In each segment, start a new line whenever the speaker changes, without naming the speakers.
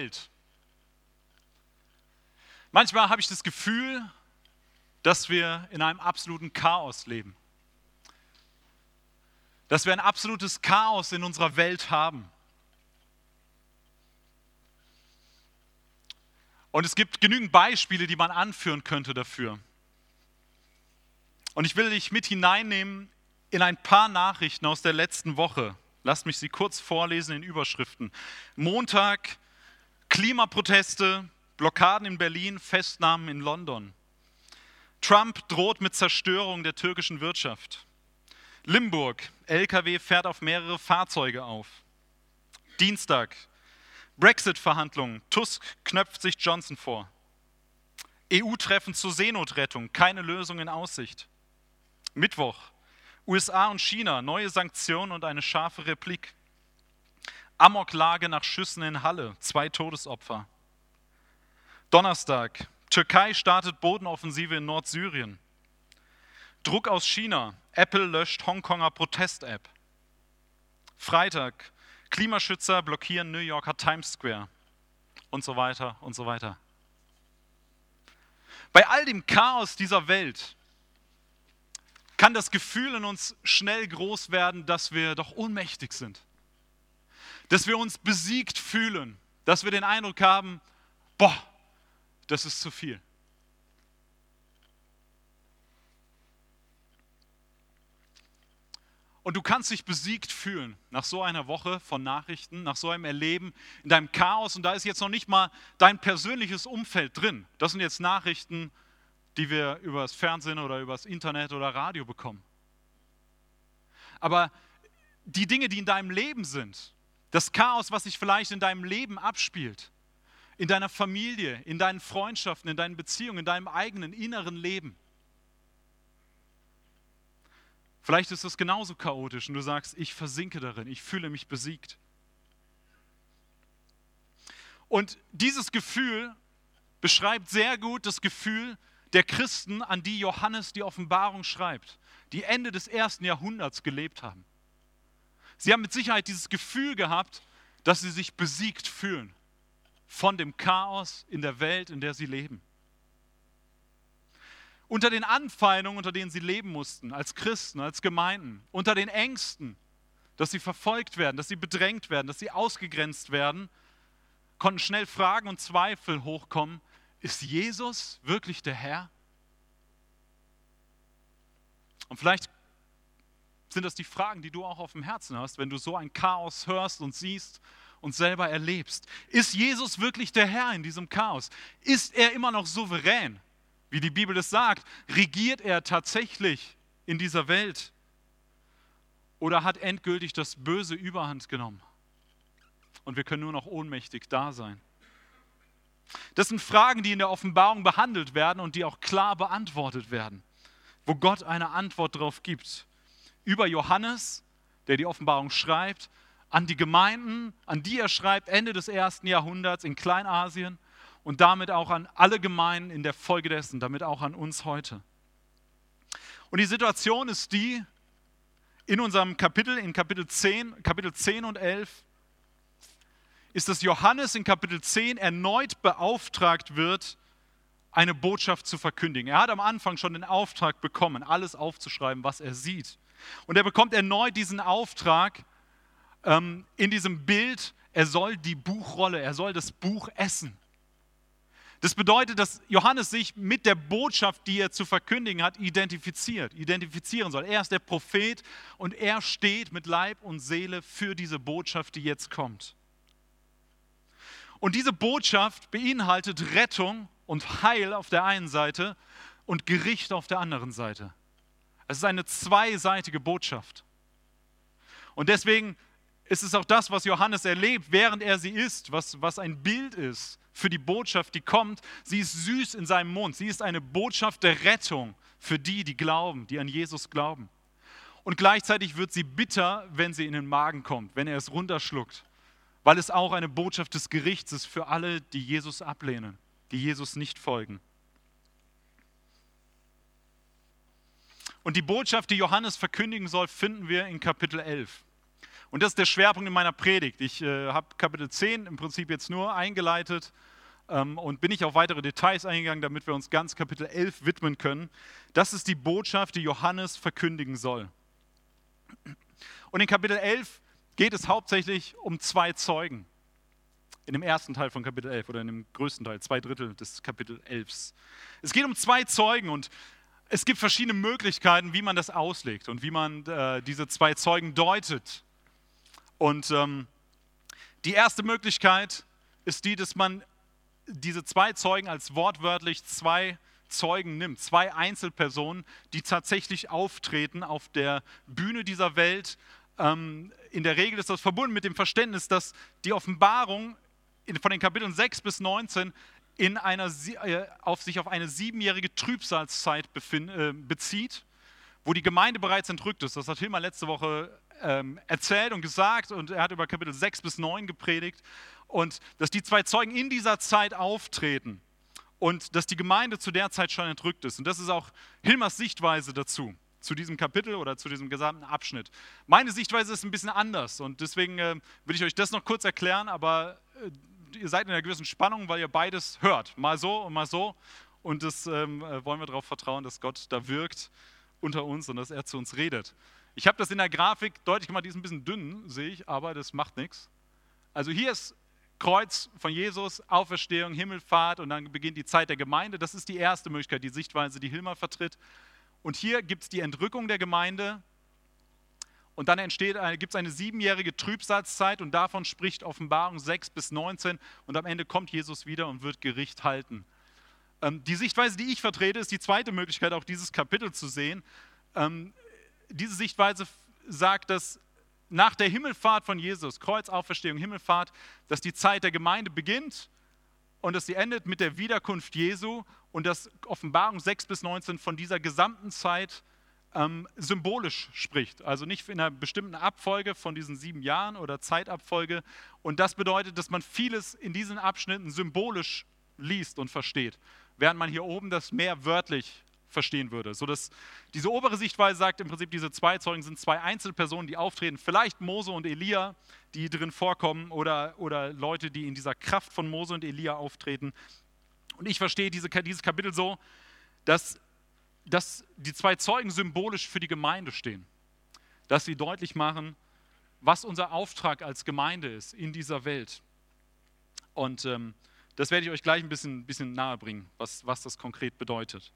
Welt. Manchmal habe ich das Gefühl, dass wir in einem absoluten Chaos leben. Dass wir ein absolutes Chaos in unserer Welt haben. Und es gibt genügend Beispiele, die man anführen könnte dafür. Und ich will dich mit hineinnehmen in ein paar Nachrichten aus der letzten Woche. Lasst mich sie kurz vorlesen in Überschriften. Montag, Klimaproteste, Blockaden in Berlin, Festnahmen in London. Trump droht mit Zerstörung der türkischen Wirtschaft. Limburg, Lkw fährt auf mehrere Fahrzeuge auf. Dienstag, Brexit-Verhandlungen, Tusk knöpft sich Johnson vor. EU-Treffen zur Seenotrettung, keine Lösung in Aussicht. Mittwoch, USA und China, neue Sanktionen und eine scharfe Replik. Amoklage nach Schüssen in Halle, zwei Todesopfer. Donnerstag. Türkei startet Bodenoffensive in Nordsyrien. Druck aus China. Apple löscht Hongkonger Protest-App. Freitag. Klimaschützer blockieren New Yorker Times Square. Und so weiter und so weiter. Bei all dem Chaos dieser Welt kann das Gefühl in uns schnell groß werden, dass wir doch ohnmächtig sind. Dass wir uns besiegt fühlen. Dass wir den Eindruck haben, boah, das ist zu viel. Und du kannst dich besiegt fühlen nach so einer Woche von Nachrichten, nach so einem Erleben, in deinem Chaos. Und da ist jetzt noch nicht mal dein persönliches Umfeld drin. Das sind jetzt Nachrichten, die wir über das Fernsehen oder über das Internet oder Radio bekommen. Aber die Dinge, die in deinem Leben sind, das Chaos, was sich vielleicht in deinem Leben abspielt, in deiner Familie, in deinen Freundschaften, in deinen Beziehungen, in deinem eigenen inneren Leben. Vielleicht ist es genauso chaotisch und du sagst, ich versinke darin, ich fühle mich besiegt. Und dieses Gefühl beschreibt sehr gut das Gefühl der Christen, an die Johannes die Offenbarung schreibt, die Ende des ersten Jahrhunderts gelebt haben. Sie haben mit Sicherheit dieses Gefühl gehabt, dass sie sich besiegt fühlen von dem Chaos in der Welt, in der sie leben. Unter den Anfeindungen, unter denen sie leben mussten, als Christen, als Gemeinden, unter den Ängsten, dass sie verfolgt werden, dass sie bedrängt werden, dass sie ausgegrenzt werden, konnten schnell Fragen und Zweifel hochkommen. Ist Jesus wirklich der Herr? Und vielleicht sind das die Fragen, die du auch auf dem Herzen hast, wenn du so ein Chaos hörst und siehst und selber erlebst. Ist Jesus wirklich der Herr in diesem Chaos? Ist er immer noch souverän? Wie die Bibel es sagt, regiert er tatsächlich in dieser Welt? Oder hat endgültig das Böse überhand genommen? Und wir können nur noch ohnmächtig da sein. Das sind Fragen, die in der Offenbarung behandelt werden und die auch klar beantwortet werden, wo Gott eine Antwort darauf gibt. Über Johannes, der die Offenbarung schreibt, an die Gemeinden, an die er schreibt, Ende des ersten Jahrhunderts in Kleinasien und damit auch an alle Gemeinden in der Folge dessen, damit auch an uns heute. Und die Situation ist die, in unserem Kapitel, in Kapitel 10, Kapitel 10 und 11, ist, dass Johannes in Kapitel 10 erneut beauftragt wird, eine Botschaft zu verkündigen. Er hat am Anfang schon den Auftrag bekommen, alles aufzuschreiben, was er sieht. Und er bekommt erneut diesen Auftrag, ähm, in diesem Bild, er soll die Buchrolle, er soll das Buch essen. Das bedeutet, dass Johannes sich mit der Botschaft, die er zu verkündigen hat, identifiziert, identifizieren soll. Er ist der Prophet und er steht mit Leib und Seele für diese Botschaft, die jetzt kommt. Und diese Botschaft beinhaltet Rettung und Heil auf der einen Seite und Gericht auf der anderen Seite. Es ist eine zweiseitige Botschaft. Und deswegen ist es auch das, was Johannes erlebt, während er sie isst, was, was ein Bild ist für die Botschaft, die kommt. Sie ist süß in seinem Mund. Sie ist eine Botschaft der Rettung für die, die glauben, die an Jesus glauben. Und gleichzeitig wird sie bitter, wenn sie in den Magen kommt, wenn er es runterschluckt, weil es auch eine Botschaft des Gerichts ist für alle, die Jesus ablehnen, die Jesus nicht folgen. Und die Botschaft, die Johannes verkündigen soll, finden wir in Kapitel 11. Und das ist der Schwerpunkt in meiner Predigt. Ich äh, habe Kapitel 10 im Prinzip jetzt nur eingeleitet ähm, und bin nicht auf weitere Details eingegangen, damit wir uns ganz Kapitel 11 widmen können. Das ist die Botschaft, die Johannes verkündigen soll. Und in Kapitel 11 geht es hauptsächlich um zwei Zeugen. In dem ersten Teil von Kapitel 11 oder in dem größten Teil, zwei Drittel des Kapitel 11. Es geht um zwei Zeugen und es gibt verschiedene Möglichkeiten, wie man das auslegt und wie man äh, diese zwei Zeugen deutet. Und ähm, die erste Möglichkeit ist die, dass man diese zwei Zeugen als wortwörtlich zwei Zeugen nimmt, zwei Einzelpersonen, die tatsächlich auftreten auf der Bühne dieser Welt. Ähm, in der Regel ist das verbunden mit dem Verständnis, dass die Offenbarung von den Kapiteln 6 bis 19 in einer, äh, auf sich auf eine siebenjährige Trübsalzeit äh, bezieht, wo die Gemeinde bereits entrückt ist. Das hat Hilmar letzte Woche ähm, erzählt und gesagt und er hat über Kapitel 6 bis 9 gepredigt. Und dass die zwei Zeugen in dieser Zeit auftreten und dass die Gemeinde zu der Zeit schon entrückt ist. Und das ist auch Hilmers Sichtweise dazu, zu diesem Kapitel oder zu diesem gesamten Abschnitt. Meine Sichtweise ist ein bisschen anders und deswegen äh, will ich euch das noch kurz erklären, aber äh, ihr seid in einer gewissen Spannung, weil ihr beides hört. Mal so und mal so. Und das ähm, äh, wollen wir darauf vertrauen, dass Gott da wirkt unter uns und dass er zu uns redet. Ich habe das in der Grafik deutlich gemacht, die ist ein bisschen dünn, sehe ich, aber das macht nichts. Also hier ist Kreuz von Jesus, Auferstehung, Himmelfahrt und dann beginnt die Zeit der Gemeinde. Das ist die erste Möglichkeit, die Sichtweise, die Hilmar vertritt. Und hier gibt es die Entrückung der Gemeinde, und dann entsteht, gibt es eine siebenjährige Trübsalzeit und davon spricht Offenbarung 6 bis 19 und am Ende kommt Jesus wieder und wird Gericht halten. Ähm, die Sichtweise, die ich vertrete, ist die zweite Möglichkeit, auch dieses Kapitel zu sehen. Ähm, diese Sichtweise sagt, dass nach der Himmelfahrt von Jesus, Kreuzauferstehung, Himmelfahrt, dass die Zeit der Gemeinde beginnt und dass sie endet mit der Wiederkunft Jesu und dass Offenbarung 6 bis 19 von dieser gesamten Zeit ähm, symbolisch spricht, also nicht in einer bestimmten Abfolge von diesen sieben Jahren oder Zeitabfolge. Und das bedeutet, dass man vieles in diesen Abschnitten symbolisch liest und versteht, während man hier oben das mehr wörtlich verstehen würde. So dass diese obere Sichtweise sagt im Prinzip, diese zwei Zeugen sind zwei Einzelpersonen, die auftreten, vielleicht Mose und Elia, die drin vorkommen, oder, oder Leute, die in dieser Kraft von Mose und Elia auftreten. Und ich verstehe diese, dieses Kapitel so, dass dass die zwei Zeugen symbolisch für die Gemeinde stehen. Dass sie deutlich machen, was unser Auftrag als Gemeinde ist in dieser Welt. Und ähm, das werde ich euch gleich ein bisschen, bisschen nahe bringen, was, was das konkret bedeutet.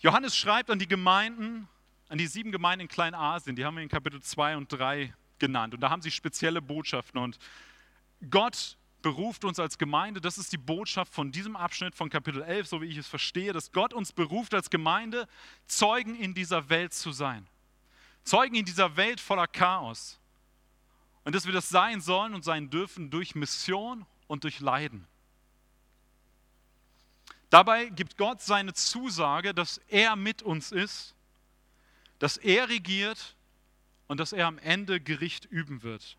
Johannes schreibt an die Gemeinden, an die sieben Gemeinden in Kleinasien, die haben wir in Kapitel 2 und 3 genannt. Und da haben sie spezielle Botschaften. Und Gott beruft uns als Gemeinde, das ist die Botschaft von diesem Abschnitt von Kapitel 11, so wie ich es verstehe, dass Gott uns beruft als Gemeinde, Zeugen in dieser Welt zu sein. Zeugen in dieser Welt voller Chaos. Und dass wir das sein sollen und sein dürfen durch Mission und durch Leiden. Dabei gibt Gott seine Zusage, dass er mit uns ist, dass er regiert und dass er am Ende Gericht üben wird.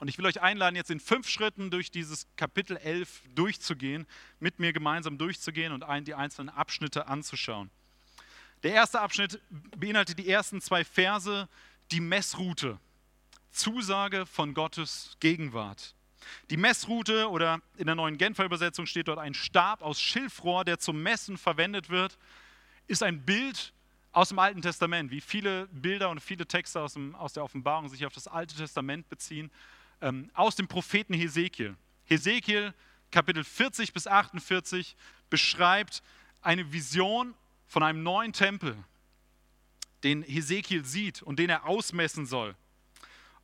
Und ich will euch einladen, jetzt in fünf Schritten durch dieses Kapitel 11 durchzugehen, mit mir gemeinsam durchzugehen und die einzelnen Abschnitte anzuschauen. Der erste Abschnitt beinhaltet die ersten zwei Verse, die Messroute, Zusage von Gottes Gegenwart. Die Messroute oder in der neuen Genfer Übersetzung steht dort ein Stab aus Schilfrohr, der zum Messen verwendet wird, ist ein Bild aus dem Alten Testament, wie viele Bilder und viele Texte aus, dem, aus der Offenbarung sich auf das Alte Testament beziehen ähm, aus dem Propheten Hesekiel. Hesekiel Kapitel 40 bis 48 beschreibt eine Vision von einem neuen Tempel, den Hesekiel sieht und den er ausmessen soll.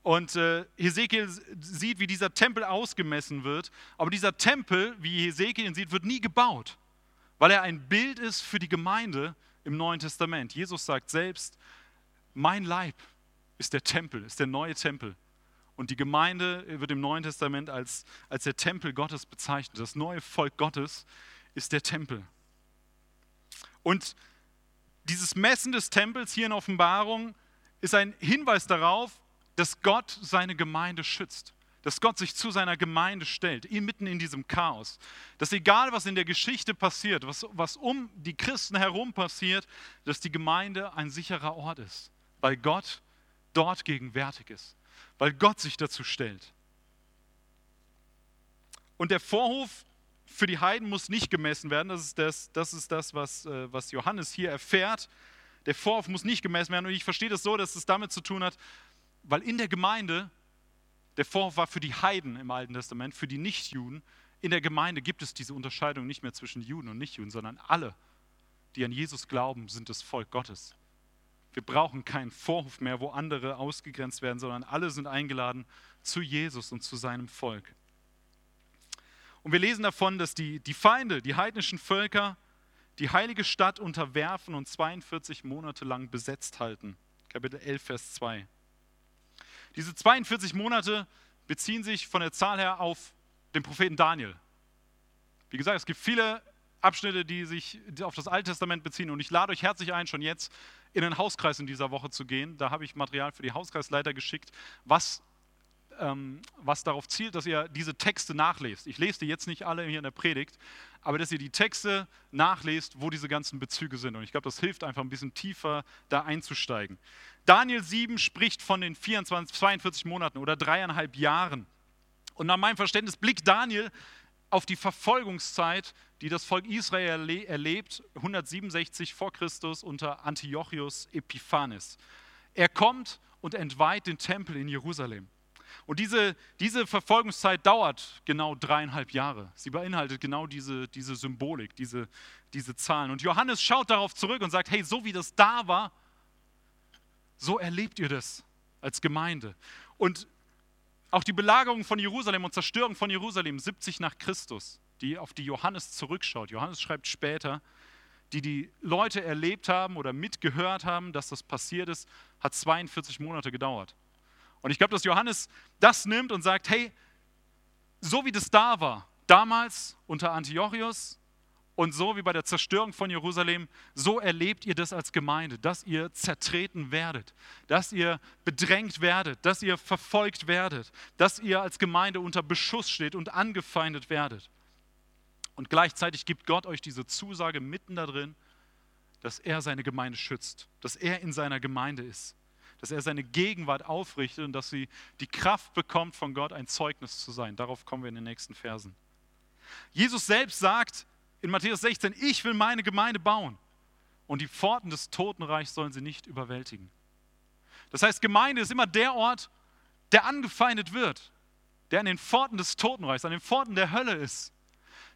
Und äh, Hesekiel sieht, wie dieser Tempel ausgemessen wird. Aber dieser Tempel, wie Hesekiel ihn sieht, wird nie gebaut, weil er ein Bild ist für die Gemeinde im Neuen Testament. Jesus sagt selbst, mein Leib ist der Tempel, ist der neue Tempel. Und die Gemeinde wird im Neuen Testament als, als der Tempel Gottes bezeichnet. Das neue Volk Gottes ist der Tempel. Und dieses Messen des Tempels hier in Offenbarung ist ein Hinweis darauf, dass Gott seine Gemeinde schützt. Dass Gott sich zu seiner Gemeinde stellt, mitten in diesem Chaos. Dass egal, was in der Geschichte passiert, was, was um die Christen herum passiert, dass die Gemeinde ein sicherer Ort ist. Weil Gott dort gegenwärtig ist, weil Gott sich dazu stellt. Und der Vorhof für die Heiden muss nicht gemessen werden. Das ist das, das, ist das was, äh, was Johannes hier erfährt. Der Vorhof muss nicht gemessen werden. Und ich verstehe das so, dass es damit zu tun hat, weil in der Gemeinde, der Vorhof war für die Heiden im Alten Testament, für die Nichtjuden. In der Gemeinde gibt es diese Unterscheidung nicht mehr zwischen Juden und Nichtjuden, sondern alle, die an Jesus glauben, sind das Volk Gottes. Wir brauchen keinen Vorhof mehr, wo andere ausgegrenzt werden, sondern alle sind eingeladen zu Jesus und zu seinem Volk. Und wir lesen davon, dass die, die Feinde, die heidnischen Völker, die heilige Stadt unterwerfen und 42 Monate lang besetzt halten. Kapitel 11, Vers 2. Diese 42 Monate beziehen sich von der Zahl her auf den Propheten Daniel. Wie gesagt, es gibt viele Abschnitte, die sich auf das Alte Testament beziehen. Und ich lade euch herzlich ein, schon jetzt in den Hauskreis in dieser Woche zu gehen. Da habe ich Material für die Hauskreisleiter geschickt, was ähm, was darauf zielt, dass ihr diese Texte nachlest. Ich lese die jetzt nicht alle hier in der Predigt, aber dass ihr die Texte nachlest, wo diese ganzen Bezüge sind. Und ich glaube, das hilft einfach ein bisschen tiefer da einzusteigen. Daniel 7 spricht von den 24, 42 Monaten oder dreieinhalb Jahren. Und nach meinem Verständnis blickt Daniel auf die Verfolgungszeit, die das Volk Israel erlebt, 167 vor Christus unter Antiochus Epiphanes. Er kommt und entweiht den Tempel in Jerusalem. Und diese, diese Verfolgungszeit dauert genau dreieinhalb Jahre. Sie beinhaltet genau diese, diese Symbolik, diese, diese Zahlen. Und Johannes schaut darauf zurück und sagt, hey, so wie das da war, so erlebt ihr das als Gemeinde. Und auch die Belagerung von Jerusalem und Zerstörung von Jerusalem 70 nach Christus, die auf die Johannes zurückschaut. Johannes schreibt später, die die Leute erlebt haben oder mitgehört haben, dass das passiert ist, hat 42 Monate gedauert. Und ich glaube, dass Johannes das nimmt und sagt, hey, so wie das da war, damals unter Antiochus und so wie bei der Zerstörung von Jerusalem, so erlebt ihr das als Gemeinde, dass ihr zertreten werdet, dass ihr bedrängt werdet, dass ihr verfolgt werdet, dass ihr als Gemeinde unter Beschuss steht und angefeindet werdet. Und gleichzeitig gibt Gott euch diese Zusage mitten da drin, dass er seine Gemeinde schützt, dass er in seiner Gemeinde ist dass er seine Gegenwart aufrichtet und dass sie die Kraft bekommt, von Gott ein Zeugnis zu sein. Darauf kommen wir in den nächsten Versen. Jesus selbst sagt in Matthäus 16, ich will meine Gemeinde bauen und die Pforten des Totenreichs sollen sie nicht überwältigen. Das heißt, Gemeinde ist immer der Ort, der angefeindet wird, der an den Pforten des Totenreichs, an den Pforten der Hölle ist,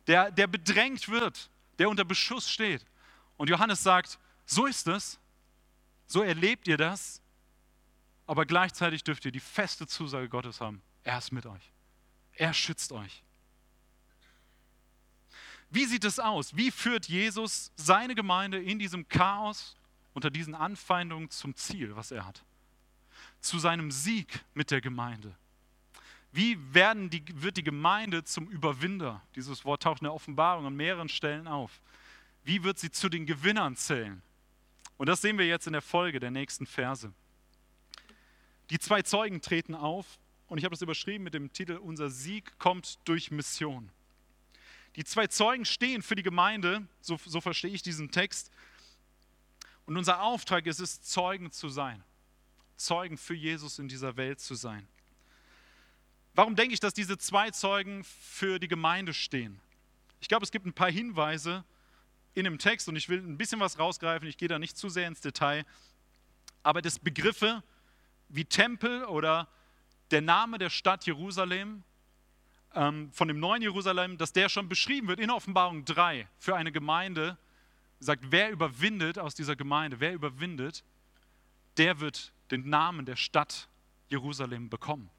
der, der bedrängt wird, der unter Beschuss steht. Und Johannes sagt, so ist es, so erlebt ihr das aber gleichzeitig dürft ihr die feste Zusage Gottes haben. Er ist mit euch. Er schützt euch. Wie sieht es aus? Wie führt Jesus seine Gemeinde in diesem Chaos, unter diesen Anfeindungen zum Ziel, was er hat? Zu seinem Sieg mit der Gemeinde. Wie werden die, wird die Gemeinde zum Überwinder? Dieses Wort taucht in der Offenbarung an mehreren Stellen auf. Wie wird sie zu den Gewinnern zählen? Und das sehen wir jetzt in der Folge der nächsten Verse. Die zwei Zeugen treten auf und ich habe das überschrieben mit dem Titel Unser Sieg kommt durch Mission. Die zwei Zeugen stehen für die Gemeinde, so, so verstehe ich diesen Text. Und unser Auftrag ist es, Zeugen zu sein. Zeugen für Jesus in dieser Welt zu sein. Warum denke ich, dass diese zwei Zeugen für die Gemeinde stehen? Ich glaube, es gibt ein paar Hinweise in dem Text und ich will ein bisschen was rausgreifen. Ich gehe da nicht zu sehr ins Detail. Aber das Begriffe wie Tempel oder der Name der Stadt Jerusalem, ähm, von dem neuen Jerusalem, dass der schon beschrieben wird in Offenbarung 3 für eine Gemeinde, sagt, wer überwindet aus dieser Gemeinde, wer überwindet, der wird den Namen der Stadt Jerusalem bekommen.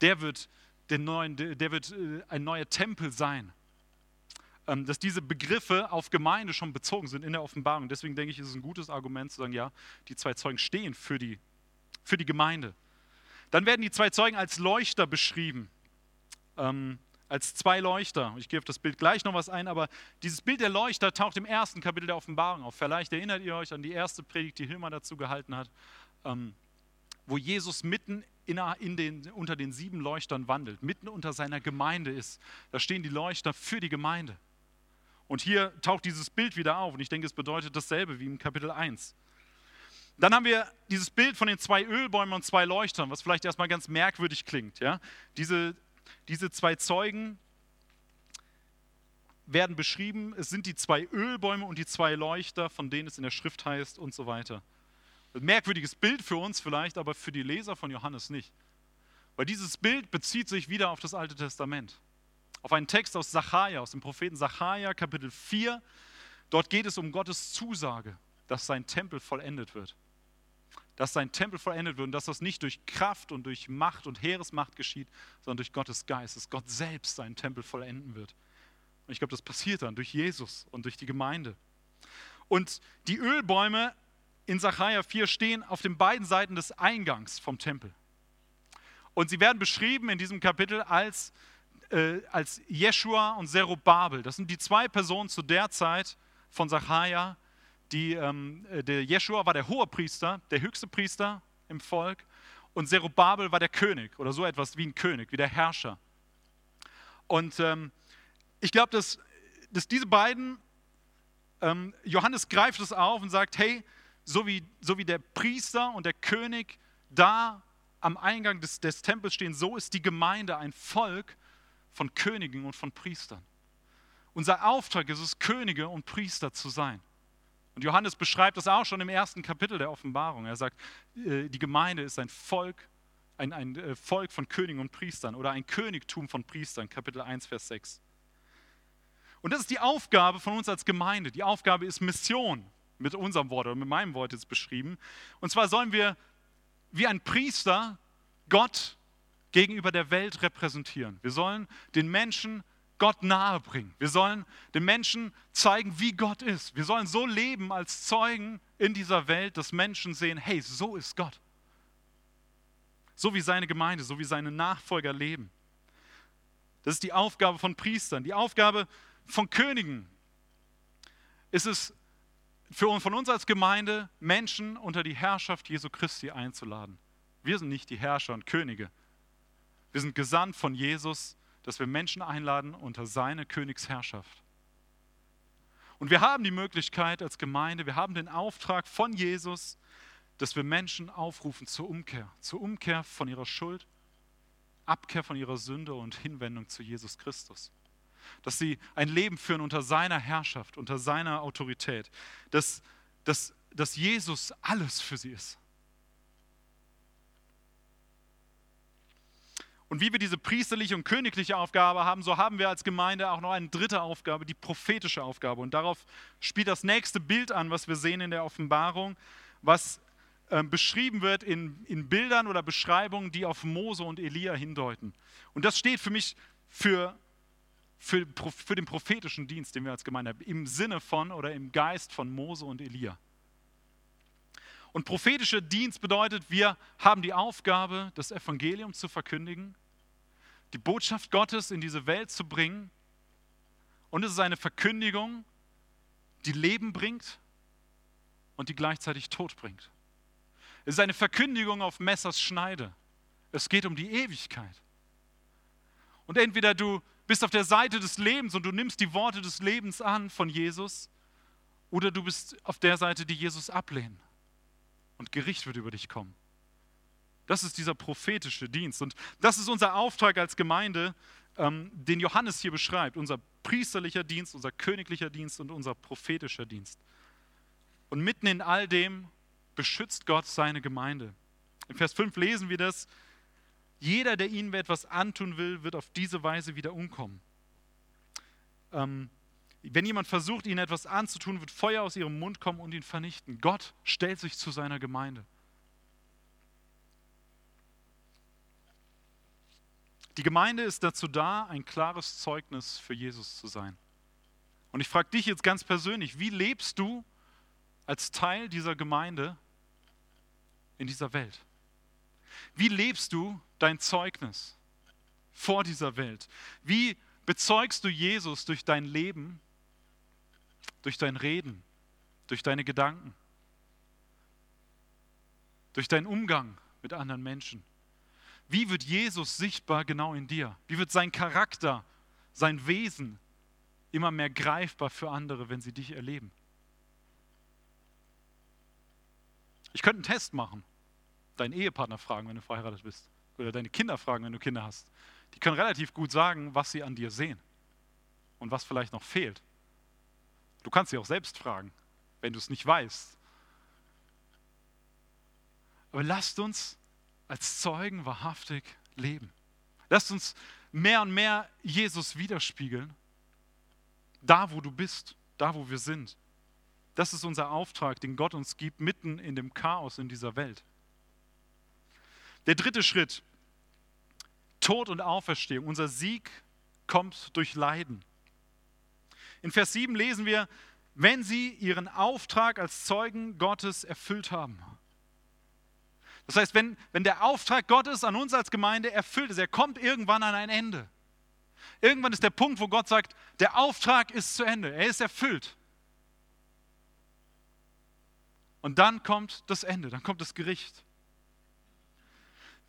Der wird, den neuen, der wird äh, ein neuer Tempel sein. Ähm, dass diese Begriffe auf Gemeinde schon bezogen sind in der Offenbarung. Deswegen denke ich, ist es ein gutes Argument zu sagen, ja, die zwei Zeugen stehen für die für die Gemeinde. Dann werden die zwei Zeugen als Leuchter beschrieben, ähm, als zwei Leuchter. Ich gehe auf das Bild gleich noch was ein, aber dieses Bild der Leuchter taucht im ersten Kapitel der Offenbarung auf. Vielleicht erinnert ihr euch an die erste Predigt, die Hilma dazu gehalten hat, ähm, wo Jesus mitten in, den, unter den sieben Leuchtern wandelt, mitten unter seiner Gemeinde ist. Da stehen die Leuchter für die Gemeinde. Und hier taucht dieses Bild wieder auf und ich denke, es bedeutet dasselbe wie im Kapitel 1. Dann haben wir dieses Bild von den zwei Ölbäumen und zwei Leuchtern, was vielleicht erstmal ganz merkwürdig klingt. Ja? Diese, diese zwei Zeugen werden beschrieben, es sind die zwei Ölbäume und die zwei Leuchter, von denen es in der Schrift heißt und so weiter. Ein merkwürdiges Bild für uns vielleicht, aber für die Leser von Johannes nicht. Weil dieses Bild bezieht sich wieder auf das Alte Testament. Auf einen Text aus Sacharja, aus dem Propheten Sacharja, Kapitel 4. Dort geht es um Gottes Zusage, dass sein Tempel vollendet wird. Dass sein Tempel vollendet wird und dass das nicht durch Kraft und durch Macht und Heeresmacht geschieht, sondern durch Gottes Geist, dass Gott selbst seinen Tempel vollenden wird. Und ich glaube, das passiert dann durch Jesus und durch die Gemeinde. Und die Ölbäume in Sacharja 4 stehen auf den beiden Seiten des Eingangs vom Tempel. Und sie werden beschrieben in diesem Kapitel als, äh, als Jeshua und Zerubabel. Das sind die zwei Personen zu der Zeit von Sacharja. Die, ähm, äh, der Jeshua war der hohe Priester, der höchste Priester im Volk. Und Zerubabel war der König oder so etwas wie ein König, wie der Herrscher. Und ähm, ich glaube, dass, dass diese beiden, ähm, Johannes greift es auf und sagt, hey, so wie, so wie der Priester und der König da am Eingang des, des Tempels stehen, so ist die Gemeinde ein Volk von Königen und von Priestern. Unser Auftrag ist es, Könige und Priester zu sein. Und Johannes beschreibt das auch schon im ersten Kapitel der Offenbarung. Er sagt, äh, die Gemeinde ist ein Volk, ein, ein äh, Volk von Königen und Priestern oder ein Königtum von Priestern, Kapitel 1, Vers 6. Und das ist die Aufgabe von uns als Gemeinde. Die Aufgabe ist Mission mit unserem Wort oder mit meinem Wort jetzt beschrieben. Und zwar sollen wir wie ein Priester Gott gegenüber der Welt repräsentieren. Wir sollen den Menschen Gott nahe bringen. Wir sollen den Menschen zeigen, wie Gott ist. Wir sollen so leben als Zeugen in dieser Welt, dass Menschen sehen, hey, so ist Gott. So wie seine Gemeinde, so wie seine Nachfolger leben. Das ist die Aufgabe von Priestern. Die Aufgabe von Königen ist es für, von uns als Gemeinde, Menschen unter die Herrschaft Jesu Christi einzuladen. Wir sind nicht die Herrscher und Könige. Wir sind gesandt von Jesus, dass wir Menschen einladen unter seine Königsherrschaft. Und wir haben die Möglichkeit als Gemeinde, wir haben den Auftrag von Jesus, dass wir Menschen aufrufen zur Umkehr, zur Umkehr von ihrer Schuld, Abkehr von ihrer Sünde und Hinwendung zu Jesus Christus dass sie ein Leben führen unter seiner Herrschaft, unter seiner Autorität, dass, dass, dass Jesus alles für sie ist. Und wie wir diese priesterliche und königliche Aufgabe haben, so haben wir als Gemeinde auch noch eine dritte Aufgabe, die prophetische Aufgabe. Und darauf spielt das nächste Bild an, was wir sehen in der Offenbarung, was äh, beschrieben wird in, in Bildern oder Beschreibungen, die auf Mose und Elia hindeuten. Und das steht für mich für für, für den prophetischen Dienst, den wir als Gemeinde haben, im Sinne von oder im Geist von Mose und Elia. Und prophetischer Dienst bedeutet, wir haben die Aufgabe, das Evangelium zu verkündigen, die Botschaft Gottes in diese Welt zu bringen. Und es ist eine Verkündigung, die Leben bringt und die gleichzeitig Tod bringt. Es ist eine Verkündigung auf Messers Schneide. Es geht um die Ewigkeit. Und entweder du bist auf der Seite des Lebens und du nimmst die Worte des Lebens an von Jesus oder du bist auf der Seite, die Jesus ablehnen und Gericht wird über dich kommen. Das ist dieser prophetische Dienst und das ist unser Auftrag als Gemeinde, ähm, den Johannes hier beschreibt, unser priesterlicher Dienst, unser königlicher Dienst und unser prophetischer Dienst. Und mitten in all dem beschützt Gott seine Gemeinde. In Vers 5 lesen wir das, jeder, der ihnen etwas antun will, wird auf diese Weise wieder umkommen. Ähm, wenn jemand versucht, ihnen etwas anzutun, wird Feuer aus ihrem Mund kommen und ihn vernichten. Gott stellt sich zu seiner Gemeinde. Die Gemeinde ist dazu da, ein klares Zeugnis für Jesus zu sein. Und ich frage dich jetzt ganz persönlich, wie lebst du als Teil dieser Gemeinde in dieser Welt? Wie lebst du dein Zeugnis vor dieser Welt? Wie bezeugst du Jesus durch dein Leben, durch dein Reden, durch deine Gedanken, durch deinen Umgang mit anderen Menschen? Wie wird Jesus sichtbar genau in dir? Wie wird sein Charakter, sein Wesen immer mehr greifbar für andere, wenn sie dich erleben? Ich könnte einen Test machen, deinen Ehepartner fragen, wenn du verheiratet bist, oder deine Kinder fragen, wenn du Kinder hast. Die können relativ gut sagen, was sie an dir sehen und was vielleicht noch fehlt. Du kannst sie auch selbst fragen, wenn du es nicht weißt. Aber lasst uns als Zeugen wahrhaftig leben. Lasst uns mehr und mehr Jesus widerspiegeln, da wo du bist, da wo wir sind. Das ist unser Auftrag, den Gott uns gibt, mitten in dem Chaos in dieser Welt. Der dritte Schritt, Tod und Auferstehung. Unser Sieg kommt durch Leiden. In Vers 7 lesen wir, wenn sie ihren Auftrag als Zeugen Gottes erfüllt haben. Das heißt, wenn, wenn der Auftrag Gottes an uns als Gemeinde erfüllt ist, er kommt irgendwann an ein Ende. Irgendwann ist der Punkt, wo Gott sagt, der Auftrag ist zu Ende, er ist erfüllt. Und dann kommt das Ende, dann kommt das Gericht.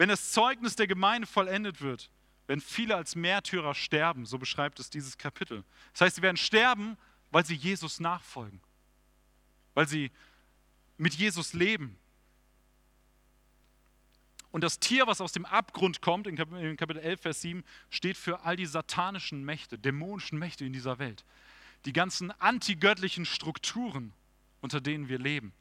Wenn das Zeugnis der Gemeinde vollendet wird, wenn viele als Märtyrer sterben, so beschreibt es dieses Kapitel. Das heißt, sie werden sterben, weil sie Jesus nachfolgen, weil sie mit Jesus leben. Und das Tier, was aus dem Abgrund kommt, in Kapitel 11, Vers 7, steht für all die satanischen Mächte, dämonischen Mächte in dieser Welt. Die ganzen antigöttlichen Strukturen, unter denen wir leben.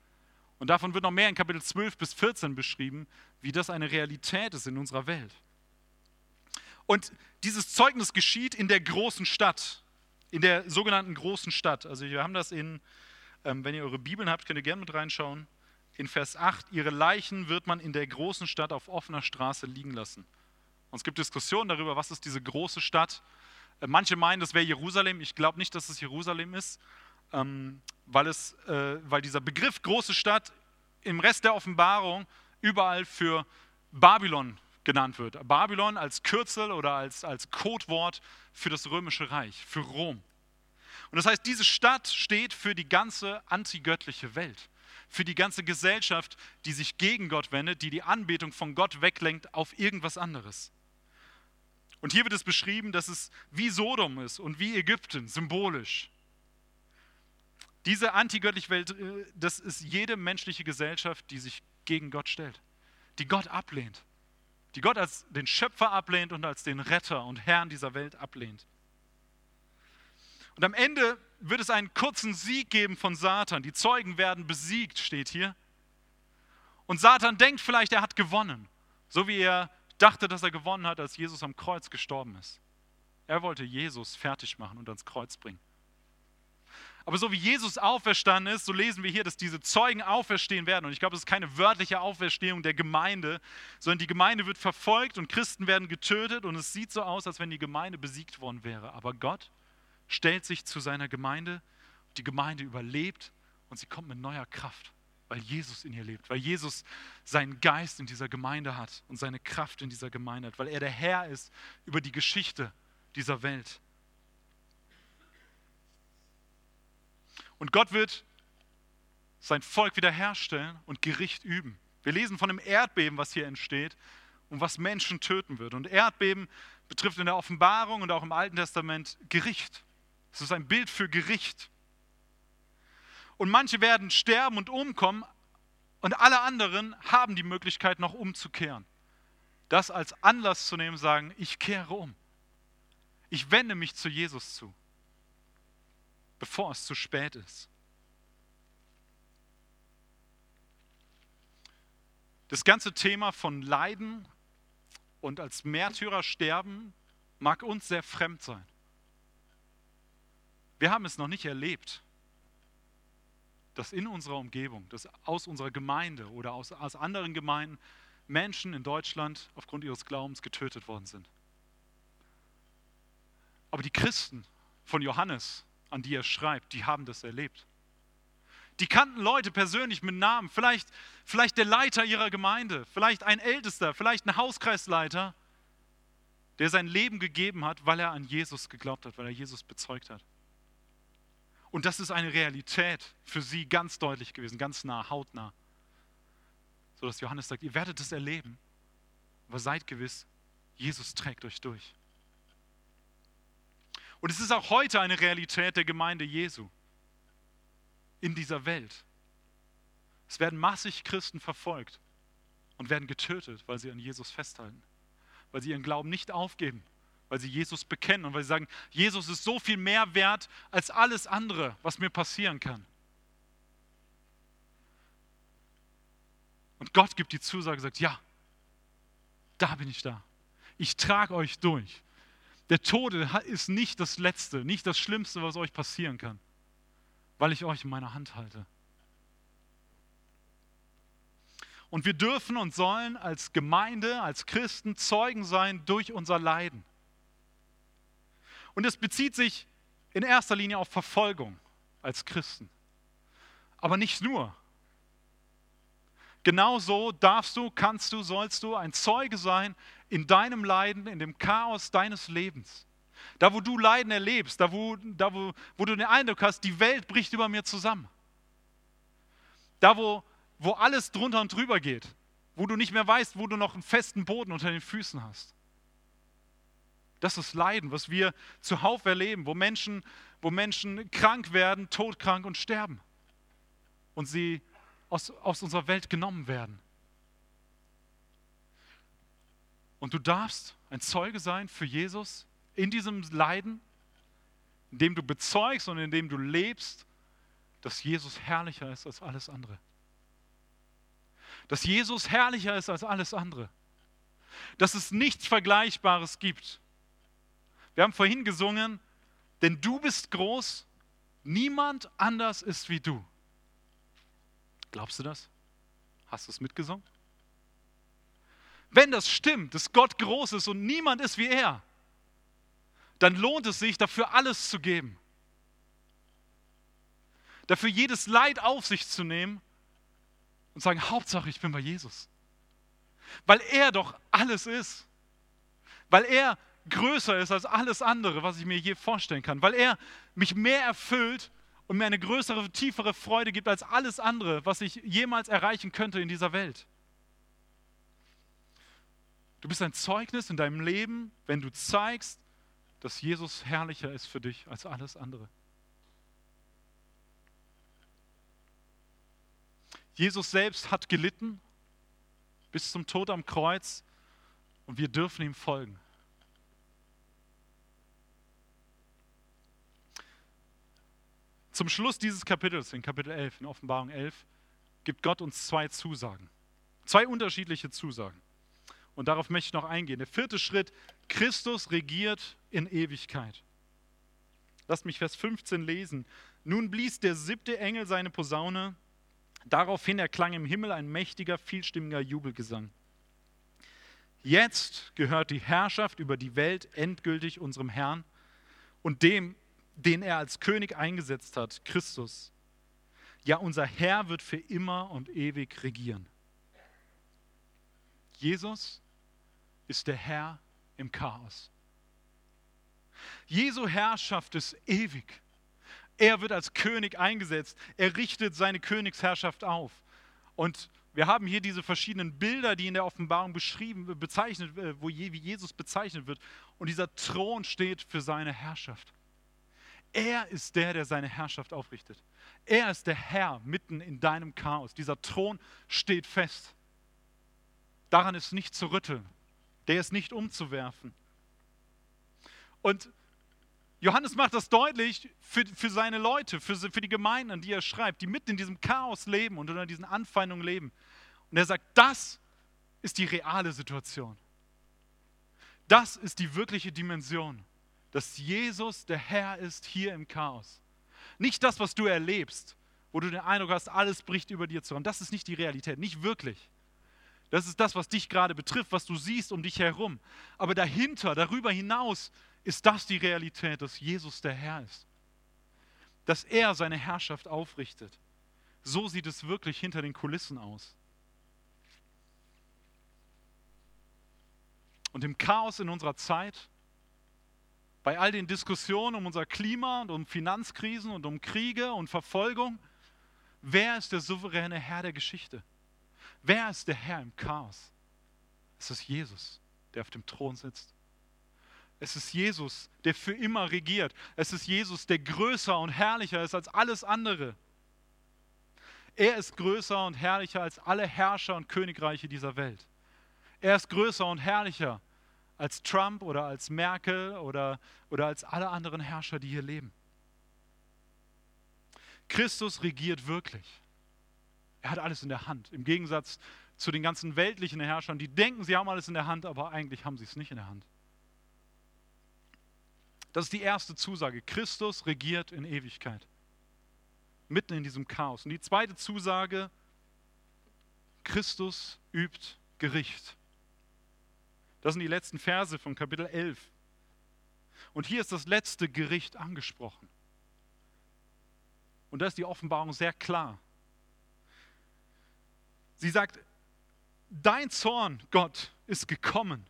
Und davon wird noch mehr in Kapitel 12 bis 14 beschrieben, wie das eine Realität ist in unserer Welt. Und dieses Zeugnis geschieht in der großen Stadt, in der sogenannten großen Stadt. Also wir haben das in, ähm, wenn ihr eure Bibeln habt, könnt ihr gerne mit reinschauen. In Vers 8, ihre Leichen wird man in der großen Stadt auf offener Straße liegen lassen. Und es gibt Diskussionen darüber, was ist diese große Stadt. Äh, manche meinen, das wäre Jerusalem. Ich glaube nicht, dass es Jerusalem ist, ähm, weil, es, äh, weil dieser Begriff große Stadt im Rest der Offenbarung überall für Babylon genannt wird. Babylon als Kürzel oder als, als Codewort für das römische Reich, für Rom. Und das heißt, diese Stadt steht für die ganze antigöttliche Welt, für die ganze Gesellschaft, die sich gegen Gott wendet, die die Anbetung von Gott weglenkt auf irgendwas anderes. Und hier wird es beschrieben, dass es wie Sodom ist und wie Ägypten, symbolisch. Diese antigöttliche Welt, äh, das ist jede menschliche Gesellschaft, die sich gegen Gott stellt, die Gott ablehnt die Gott als den Schöpfer ablehnt und als den Retter und Herrn dieser Welt ablehnt. Und am Ende wird es einen kurzen Sieg geben von Satan. Die Zeugen werden besiegt, steht hier. Und Satan denkt vielleicht, er hat gewonnen, so wie er dachte, dass er gewonnen hat, als Jesus am Kreuz gestorben ist. Er wollte Jesus fertig machen und ans Kreuz bringen. Aber so wie Jesus auferstanden ist, so lesen wir hier, dass diese Zeugen auferstehen werden. Und ich glaube, es ist keine wörtliche Auferstehung der Gemeinde, sondern die Gemeinde wird verfolgt und Christen werden getötet. Und es sieht so aus, als wenn die Gemeinde besiegt worden wäre. Aber Gott stellt sich zu seiner Gemeinde, die Gemeinde überlebt und sie kommt mit neuer Kraft, weil Jesus in ihr lebt, weil Jesus seinen Geist in dieser Gemeinde hat und seine Kraft in dieser Gemeinde hat, weil er der Herr ist über die Geschichte dieser Welt. Und Gott wird sein Volk wiederherstellen und Gericht üben. Wir lesen von einem Erdbeben, was hier entsteht und was Menschen töten wird. Und Erdbeben betrifft in der Offenbarung und auch im Alten Testament Gericht. Es ist ein Bild für Gericht. Und manche werden sterben und umkommen und alle anderen haben die Möglichkeit noch umzukehren. Das als Anlass zu nehmen, sagen, ich kehre um. Ich wende mich zu Jesus zu bevor es zu spät ist. Das ganze Thema von Leiden und als Märtyrer sterben mag uns sehr fremd sein. Wir haben es noch nicht erlebt, dass in unserer Umgebung, dass aus unserer Gemeinde oder aus, aus anderen Gemeinden Menschen in Deutschland aufgrund ihres Glaubens getötet worden sind. Aber die Christen von Johannes an die er schreibt, die haben das erlebt. Die kannten Leute persönlich mit Namen, vielleicht, vielleicht der Leiter ihrer Gemeinde, vielleicht ein Ältester, vielleicht ein Hauskreisleiter, der sein Leben gegeben hat, weil er an Jesus geglaubt hat, weil er Jesus bezeugt hat. Und das ist eine Realität für sie ganz deutlich gewesen, ganz nah, hautnah. So dass Johannes sagt, ihr werdet es erleben, aber seid gewiss, Jesus trägt euch durch. Und es ist auch heute eine Realität der Gemeinde Jesu in dieser Welt. Es werden massig Christen verfolgt und werden getötet, weil sie an Jesus festhalten, weil sie ihren Glauben nicht aufgeben, weil sie Jesus bekennen und weil sie sagen, Jesus ist so viel mehr wert als alles andere, was mir passieren kann. Und Gott gibt die Zusage, sagt, ja, da bin ich da. Ich trage euch durch. Der Tod ist nicht das Letzte, nicht das Schlimmste, was euch passieren kann, weil ich euch in meiner Hand halte. Und wir dürfen und sollen als Gemeinde, als Christen Zeugen sein durch unser Leiden. Und es bezieht sich in erster Linie auf Verfolgung als Christen. Aber nicht nur. Genauso darfst du, kannst du, sollst du ein Zeuge sein in deinem Leiden, in dem Chaos deines Lebens. Da, wo du Leiden erlebst, da, wo, da wo, wo du den Eindruck hast, die Welt bricht über mir zusammen. Da, wo, wo alles drunter und drüber geht, wo du nicht mehr weißt, wo du noch einen festen Boden unter den Füßen hast. Das ist Leiden, was wir zuhauf erleben, wo Menschen, wo Menschen krank werden, todkrank und sterben. Und sie aus, aus unserer Welt genommen werden. Und du darfst ein Zeuge sein für Jesus in diesem Leiden, indem du bezeugst und indem du lebst, dass Jesus herrlicher ist als alles andere dass Jesus herrlicher ist als alles andere, dass es nichts Vergleichbares gibt. Wir haben vorhin gesungen, denn du bist groß, niemand anders ist wie du. Glaubst du das? Hast du es mitgesungen? Wenn das stimmt, dass Gott groß ist und niemand ist wie er, dann lohnt es sich, dafür alles zu geben. Dafür jedes Leid auf sich zu nehmen und sagen, Hauptsache, ich bin bei Jesus. Weil er doch alles ist. Weil er größer ist als alles andere, was ich mir je vorstellen kann. Weil er mich mehr erfüllt und mir eine größere, tiefere Freude gibt als alles andere, was ich jemals erreichen könnte in dieser Welt. Du bist ein Zeugnis in deinem Leben, wenn du zeigst, dass Jesus herrlicher ist für dich als alles andere. Jesus selbst hat gelitten bis zum Tod am Kreuz und wir dürfen ihm folgen. Zum Schluss dieses Kapitels, in Kapitel 11, in Offenbarung 11, gibt Gott uns zwei Zusagen. Zwei unterschiedliche Zusagen. Und darauf möchte ich noch eingehen. Der vierte Schritt, Christus regiert in Ewigkeit. Lasst mich Vers 15 lesen. Nun blies der siebte Engel seine Posaune Daraufhin erklang im Himmel ein mächtiger, vielstimmiger Jubelgesang. Jetzt gehört die Herrschaft über die Welt endgültig unserem Herrn und dem, den er als König eingesetzt hat, Christus. Ja, unser Herr wird für immer und ewig regieren. Jesus ist der Herr im Chaos. Jesu Herrschaft ist ewig. Er wird als König eingesetzt. Er richtet seine Königsherrschaft auf. Und wir haben hier diese verschiedenen Bilder, die in der Offenbarung beschrieben, bezeichnet, äh, wo wie Jesus bezeichnet wird. Und dieser Thron steht für seine Herrschaft. Er ist der, der seine Herrschaft aufrichtet. Er ist der Herr mitten in deinem Chaos. Dieser Thron steht fest. Daran ist nicht zu rütteln. Der ist nicht umzuwerfen. Und Johannes macht das deutlich für, für seine Leute, für, für die Gemeinden, an die er schreibt, die mitten in diesem Chaos leben und unter diesen Anfeindungen leben. Und er sagt, das ist die reale Situation. Das ist die wirkliche Dimension, dass Jesus der Herr ist hier im Chaos. Nicht das, was du erlebst, wo du den Eindruck hast, alles bricht über dir zusammen. Das ist nicht die Realität, nicht wirklich. Das ist das, was dich gerade betrifft, was du siehst um dich herum. Aber dahinter, darüber hinaus, ist das die Realität, dass Jesus der Herr ist. Dass er seine Herrschaft aufrichtet. So sieht es wirklich hinter den Kulissen aus. Und im Chaos in unserer Zeit, bei all den Diskussionen um unser Klima und um Finanzkrisen und um Kriege und Verfolgung, wer ist der souveräne Herr der Geschichte? Wer ist der Herr im Chaos? Es ist Jesus, der auf dem Thron sitzt. Es ist Jesus, der für immer regiert. Es ist Jesus, der größer und herrlicher ist als alles andere. Er ist größer und herrlicher als alle Herrscher und Königreiche dieser Welt. Er ist größer und herrlicher als Trump oder als Merkel oder, oder als alle anderen Herrscher, die hier leben. Christus regiert wirklich. Er hat alles in der Hand. Im Gegensatz zu den ganzen weltlichen Herrschern, die denken, sie haben alles in der Hand, aber eigentlich haben sie es nicht in der Hand. Das ist die erste Zusage. Christus regiert in Ewigkeit. Mitten in diesem Chaos. Und die zweite Zusage, Christus übt Gericht. Das sind die letzten Verse von Kapitel 11. Und hier ist das letzte Gericht angesprochen. Und da ist die Offenbarung sehr klar. Sie sagt, dein Zorn, Gott, ist gekommen.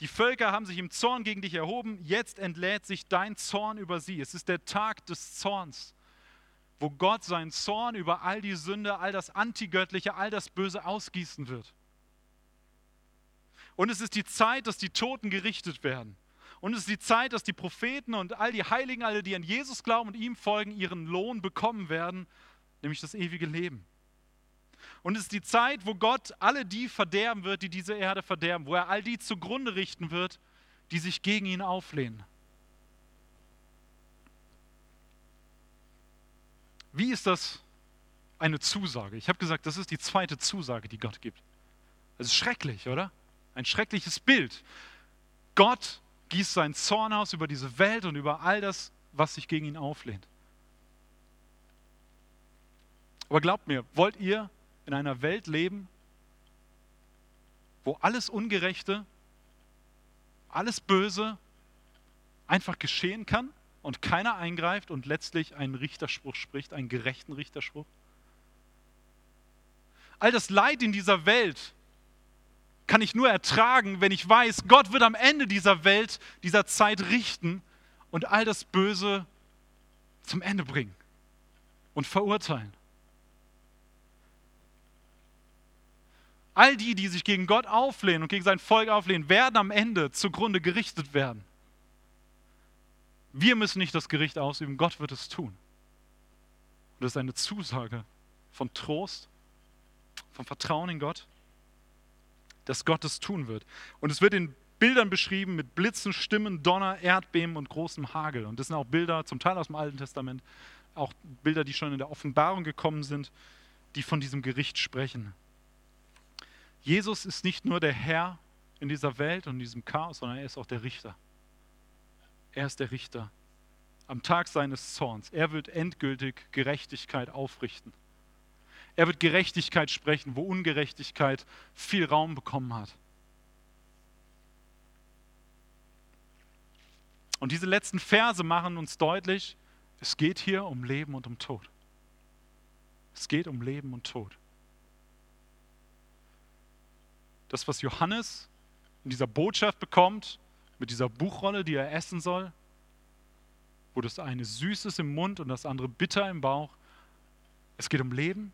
Die Völker haben sich im Zorn gegen dich erhoben, jetzt entlädt sich dein Zorn über sie. Es ist der Tag des Zorns, wo Gott seinen Zorn über all die Sünde, all das Antigöttliche, all das Böse ausgießen wird. Und es ist die Zeit, dass die Toten gerichtet werden. Und es ist die Zeit, dass die Propheten und all die Heiligen, alle, die an Jesus glauben und ihm folgen, ihren Lohn bekommen werden, nämlich das ewige Leben. Und es ist die Zeit, wo Gott alle die verderben wird, die diese Erde verderben, wo er all die zugrunde richten wird, die sich gegen ihn auflehnen. Wie ist das eine Zusage? Ich habe gesagt, das ist die zweite Zusage, die Gott gibt. Es ist schrecklich, oder? Ein schreckliches Bild. Gott gießt seinen Zorn aus über diese Welt und über all das, was sich gegen ihn auflehnt. Aber glaubt mir, wollt ihr in einer Welt leben, wo alles Ungerechte, alles Böse einfach geschehen kann und keiner eingreift und letztlich einen Richterspruch spricht, einen gerechten Richterspruch? All das Leid in dieser Welt, kann ich nur ertragen, wenn ich weiß, Gott wird am Ende dieser Welt, dieser Zeit richten und all das Böse zum Ende bringen und verurteilen. All die, die sich gegen Gott auflehnen und gegen sein Volk auflehnen, werden am Ende zugrunde gerichtet werden. Wir müssen nicht das Gericht ausüben, Gott wird es tun. Und das ist eine Zusage von Trost, von Vertrauen in Gott dass Gott es tun wird. Und es wird in Bildern beschrieben mit Blitzen, Stimmen, Donner, Erdbeben und großem Hagel. Und das sind auch Bilder, zum Teil aus dem Alten Testament, auch Bilder, die schon in der Offenbarung gekommen sind, die von diesem Gericht sprechen. Jesus ist nicht nur der Herr in dieser Welt und in diesem Chaos, sondern er ist auch der Richter. Er ist der Richter am Tag seines Zorns. Er wird endgültig Gerechtigkeit aufrichten. Er wird Gerechtigkeit sprechen, wo Ungerechtigkeit viel Raum bekommen hat. Und diese letzten Verse machen uns deutlich, es geht hier um Leben und um Tod. Es geht um Leben und Tod. Das, was Johannes in dieser Botschaft bekommt, mit dieser Buchrolle, die er essen soll, wo das eine süß ist im Mund und das andere bitter im Bauch, es geht um Leben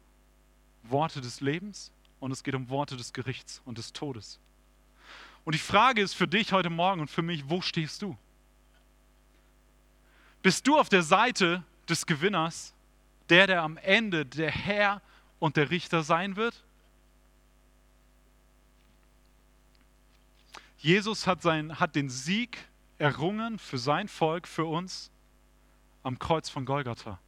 Worte des Lebens und es geht um Worte des Gerichts und des Todes. Und die Frage ist für dich heute Morgen und für mich, wo stehst du? Bist du auf der Seite des Gewinners, der, der am Ende der Herr und der Richter sein wird? Jesus hat, sein, hat den Sieg errungen für sein Volk, für uns am Kreuz von Golgatha.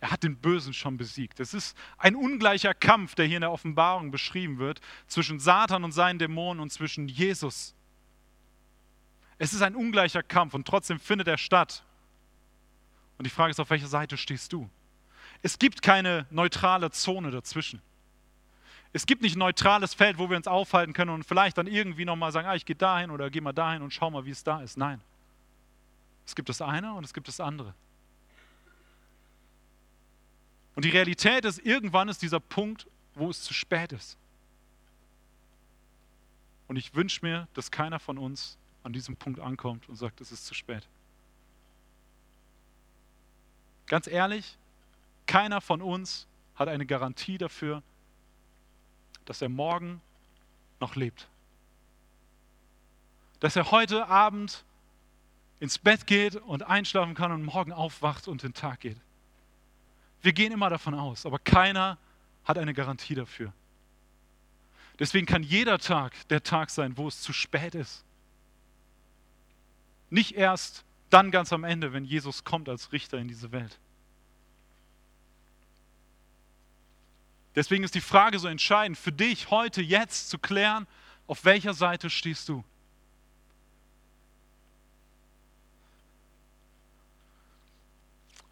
Er hat den Bösen schon besiegt. Es ist ein ungleicher Kampf, der hier in der Offenbarung beschrieben wird, zwischen Satan und seinen Dämonen und zwischen Jesus. Es ist ein ungleicher Kampf und trotzdem findet er statt. Und die Frage ist, auf welcher Seite stehst du? Es gibt keine neutrale Zone dazwischen. Es gibt nicht ein neutrales Feld, wo wir uns aufhalten können und vielleicht dann irgendwie nochmal sagen, ah, ich gehe dahin oder gehe mal dahin und schau mal, wie es da ist. Nein. Es gibt das eine und es gibt das andere. Und die Realität ist, irgendwann ist dieser Punkt, wo es zu spät ist. Und ich wünsche mir, dass keiner von uns an diesem Punkt ankommt und sagt, es ist zu spät. Ganz ehrlich, keiner von uns hat eine Garantie dafür, dass er morgen noch lebt. Dass er heute Abend ins Bett geht und einschlafen kann und morgen aufwacht und den Tag geht. Wir gehen immer davon aus, aber keiner hat eine Garantie dafür. Deswegen kann jeder Tag der Tag sein, wo es zu spät ist. Nicht erst dann ganz am Ende, wenn Jesus kommt als Richter in diese Welt. Deswegen ist die Frage so entscheidend für dich heute, jetzt zu klären, auf welcher Seite stehst du.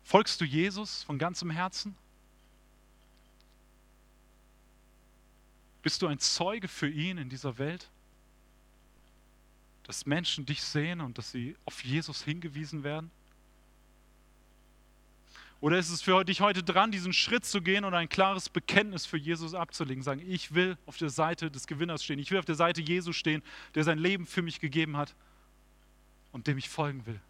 Folgst du Jesus von ganzem Herzen? Bist du ein Zeuge für ihn in dieser Welt? Dass Menschen dich sehen und dass sie auf Jesus hingewiesen werden? Oder ist es für dich heute dran, diesen Schritt zu gehen und ein klares Bekenntnis für Jesus abzulegen? Sagen, ich will auf der Seite des Gewinners stehen. Ich will auf der Seite Jesus stehen, der sein Leben für mich gegeben hat und dem ich folgen will.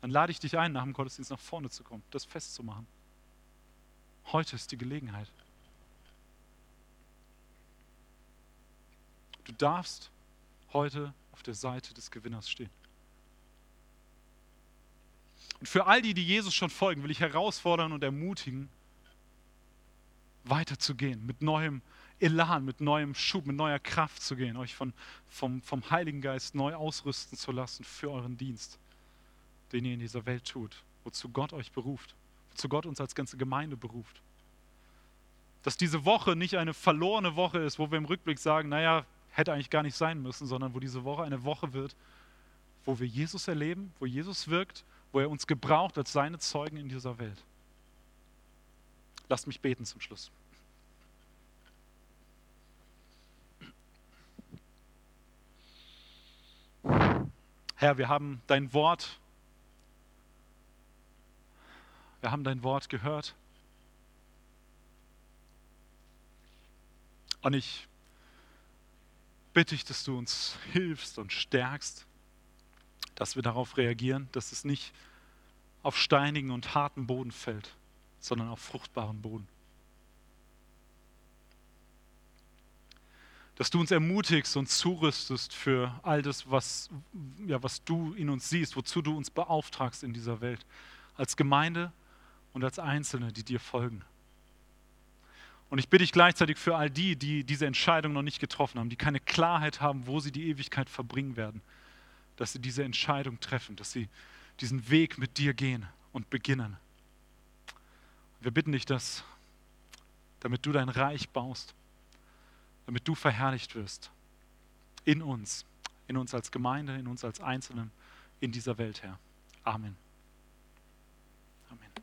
Dann lade ich dich ein, nach dem Gottesdienst nach vorne zu kommen, das festzumachen. Heute ist die Gelegenheit. Du darfst heute auf der Seite des Gewinners stehen. Und für all die, die Jesus schon folgen, will ich herausfordern und ermutigen, weiterzugehen, mit neuem Elan, mit neuem Schub, mit neuer Kraft zu gehen, euch von, vom, vom Heiligen Geist neu ausrüsten zu lassen für euren Dienst, den ihr in dieser Welt tut, wozu Gott euch beruft, wozu Gott uns als ganze Gemeinde beruft. Dass diese Woche nicht eine verlorene Woche ist, wo wir im Rückblick sagen, naja, hätte eigentlich gar nicht sein müssen, sondern wo diese Woche eine Woche wird, wo wir Jesus erleben, wo Jesus wirkt wo er uns gebraucht als seine Zeugen in dieser Welt. Lasst mich beten zum Schluss. Herr, wir haben dein Wort, wir haben dein Wort gehört. Und ich bitte dich, dass du uns hilfst und stärkst, dass wir darauf reagieren, dass es nicht auf steinigen und harten Boden fällt, sondern auf fruchtbaren Boden. Dass du uns ermutigst und zurüstest für all das, was, ja, was du in uns siehst, wozu du uns beauftragst in dieser Welt, als Gemeinde und als Einzelne, die dir folgen. Und ich bitte dich gleichzeitig für all die, die diese Entscheidung noch nicht getroffen haben, die keine Klarheit haben, wo sie die Ewigkeit verbringen werden, dass sie diese Entscheidung treffen, dass sie diesen Weg mit dir gehen und beginnen. Wir bitten dich, dass, damit du dein Reich baust, damit du verherrlicht wirst in uns, in uns als Gemeinde, in uns als Einzelnen, in dieser Welt, Herr. Amen.